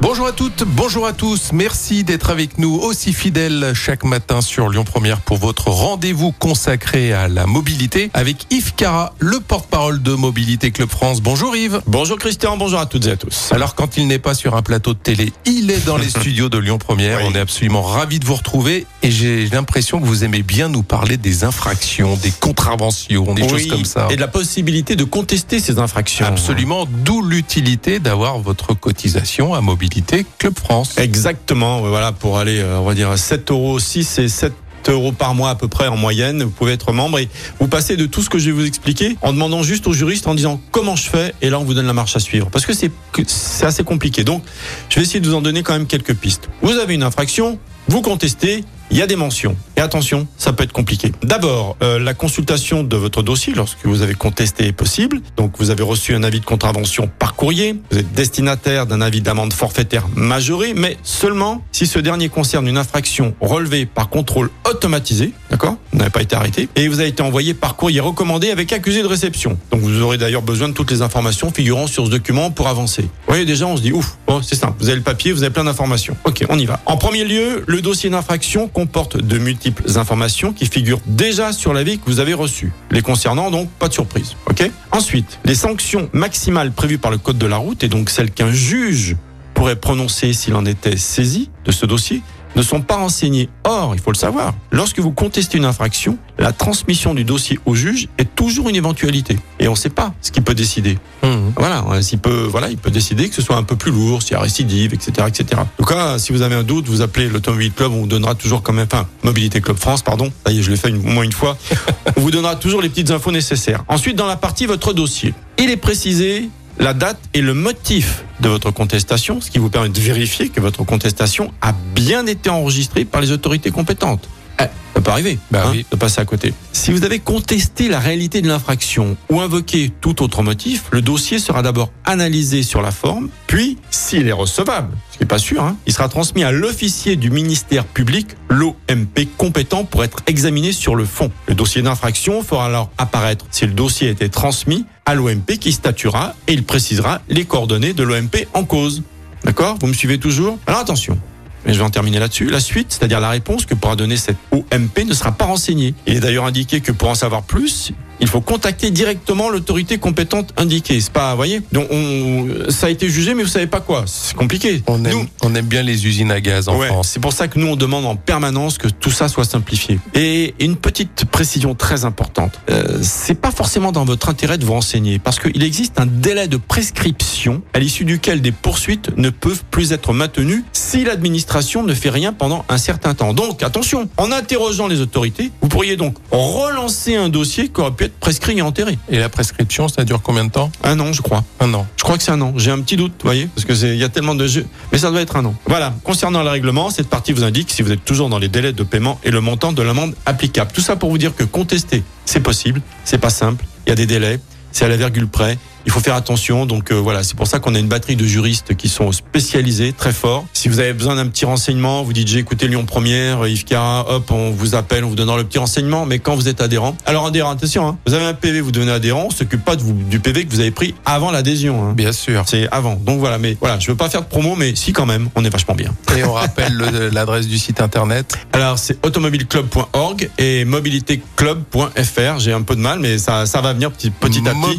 Bonjour à toutes, bonjour à tous. Merci d'être avec nous aussi fidèles chaque matin sur Lyon Première pour votre rendez-vous consacré à la mobilité avec Yves Cara, le porte-parole de Mobilité Club France. Bonjour Yves. Bonjour Christian, bonjour à toutes et à tous. Alors quand il n'est pas sur un plateau de télé, il est dans les studios de Lyon Première. Oui. On est absolument ravis de vous retrouver et j'ai l'impression que vous aimez bien nous parler des infractions, des contraventions, des choses comme ça. Et de la possibilité de contester ces infractions. Absolument, d'où l'utilité d'avoir votre cotisation à Mobilité Club France. Exactement, voilà, pour aller, euh, on va dire, à 7 euros 6 et 7 euros par mois à peu près en moyenne. Vous pouvez être membre et vous passez de tout ce que je vais vous expliquer en demandant juste au juriste en disant comment je fais et là on vous donne la marche à suivre parce que c'est c'est assez compliqué. Donc je vais essayer de vous en donner quand même quelques pistes. Vous avez une infraction, vous contestez, il y a des mentions. Et attention, ça peut être compliqué. D'abord, euh, la consultation de votre dossier lorsque vous avez contesté est possible. Donc vous avez reçu un avis de contravention par courrier, vous êtes destinataire d'un avis d'amende forfaitaire majoré, mais seulement si ce dernier concerne une infraction relevée par contrôle automatisé, d'accord Vous n'avez pas été arrêté, et vous avez été envoyé par courrier recommandé avec accusé de réception. Donc vous aurez d'ailleurs besoin de toutes les informations figurant sur ce document pour avancer. Vous voyez déjà, on se dit, ouf, bon, c'est simple, vous avez le papier, vous avez plein d'informations. Ok, on y va. En premier lieu, le dossier d'infraction comporte de multiples informations qui figurent déjà sur l'avis que vous avez reçu. Les concernant, donc, pas de surprise. Ensuite, les sanctions maximales prévues par le Code de la route, et donc celles qu'un juge pourrait prononcer s'il en était saisi de ce dossier, ne sont pas renseignées. Or, il faut le savoir, lorsque vous contestez une infraction, la transmission du dossier au juge est toujours une éventualité. Et on ne sait pas ce qu'il peut décider. Mmh. Voilà, euh, s'il peut, voilà, il peut décider que ce soit un peu plus lourd, s'il y a récidive, etc., etc. En tout cas, si vous avez un doute, vous appelez l'Automobile Club, on vous donnera toujours quand même, enfin, Mobilité Club France, pardon. Ça y est, je l'ai fait une- au moins une fois. on vous donnera toujours les petites infos nécessaires. Ensuite, dans la partie votre dossier, il est précisé la date et le motif de votre contestation, ce qui vous permet de vérifier que votre contestation a bien été enregistrée par les autorités compétentes. Eh, ça peut arriver Bah hein, oui. de passer à côté. Si vous avez contesté la réalité de l'infraction ou invoqué tout autre motif, le dossier sera d'abord analysé sur la forme, puis, s'il est recevable, ce qui n'est pas sûr, hein, il sera transmis à l'officier du ministère public, l'OMP, compétent pour être examiné sur le fond. Le dossier d'infraction fera alors apparaître si le dossier a été transmis à l'OMP qui statuera et il précisera les coordonnées de l'OMP en cause. D'accord? Vous me suivez toujours? Alors attention. Mais je vais en terminer là-dessus. La suite, c'est-à-dire la réponse que pourra donner cette OMP ne sera pas renseignée. Il est d'ailleurs indiqué que pour en savoir plus, il faut contacter directement l'autorité compétente indiquée. C'est pas, vous voyez Donc on, ça a été jugé, mais vous savez pas quoi. C'est compliqué. On aime, Nous, on aime bien les usines à gaz en Ouais, France. c'est pour ça que nous on demande en permanence que tout ça soit simplifié. Et une petite précision très importante, euh, c'est pas forcément dans votre intérêt de vous renseigner, parce qu'il existe un délai de prescription à l'issue duquel des poursuites ne peuvent plus être maintenues si l'administration ne fait rien pendant un certain temps. Donc attention, en interrogeant les autorités, vous pourriez donc relancer un dossier qui aurait pu être prescrit et enterré. Et la prescription, ça dure combien de temps? Un an, je crois. Un an. Je crois que c'est un an. J'ai un petit doute, vous voyez, parce que c'est, il y a tellement de jeux, mais ça doit être un an. Voilà. Concernant le règlement, cette partie vous indique si vous êtes toujours dans les délais de paiement et le montant de l'amende applicable. Tout ça pour vous dire que contester, c'est possible, c'est pas simple. Il y a des délais, c'est à la virgule près. Il faut faire attention. Donc euh, voilà, c'est pour ça qu'on a une batterie de juristes qui sont spécialisés, très forts. Si vous avez besoin d'un petit renseignement, vous dites j'ai écouté Lyon Première, Yves Cara, hop, on vous appelle, on vous donnera le petit renseignement. Mais quand vous êtes adhérent, alors adhérent, attention, hein, vous avez un PV, vous devenez adhérent, on s'occupe pas de vous, du PV que vous avez pris avant l'adhésion. Hein. Bien sûr. C'est avant. Donc voilà, mais voilà, je veux pas faire de promo, mais si quand même, on est vachement bien. Et on rappelle le- l'adresse du site internet. Alors c'est automobileclub.org et mobilitéclub.fr. J'ai un peu de mal, mais ça, ça va venir petit, petit à petit.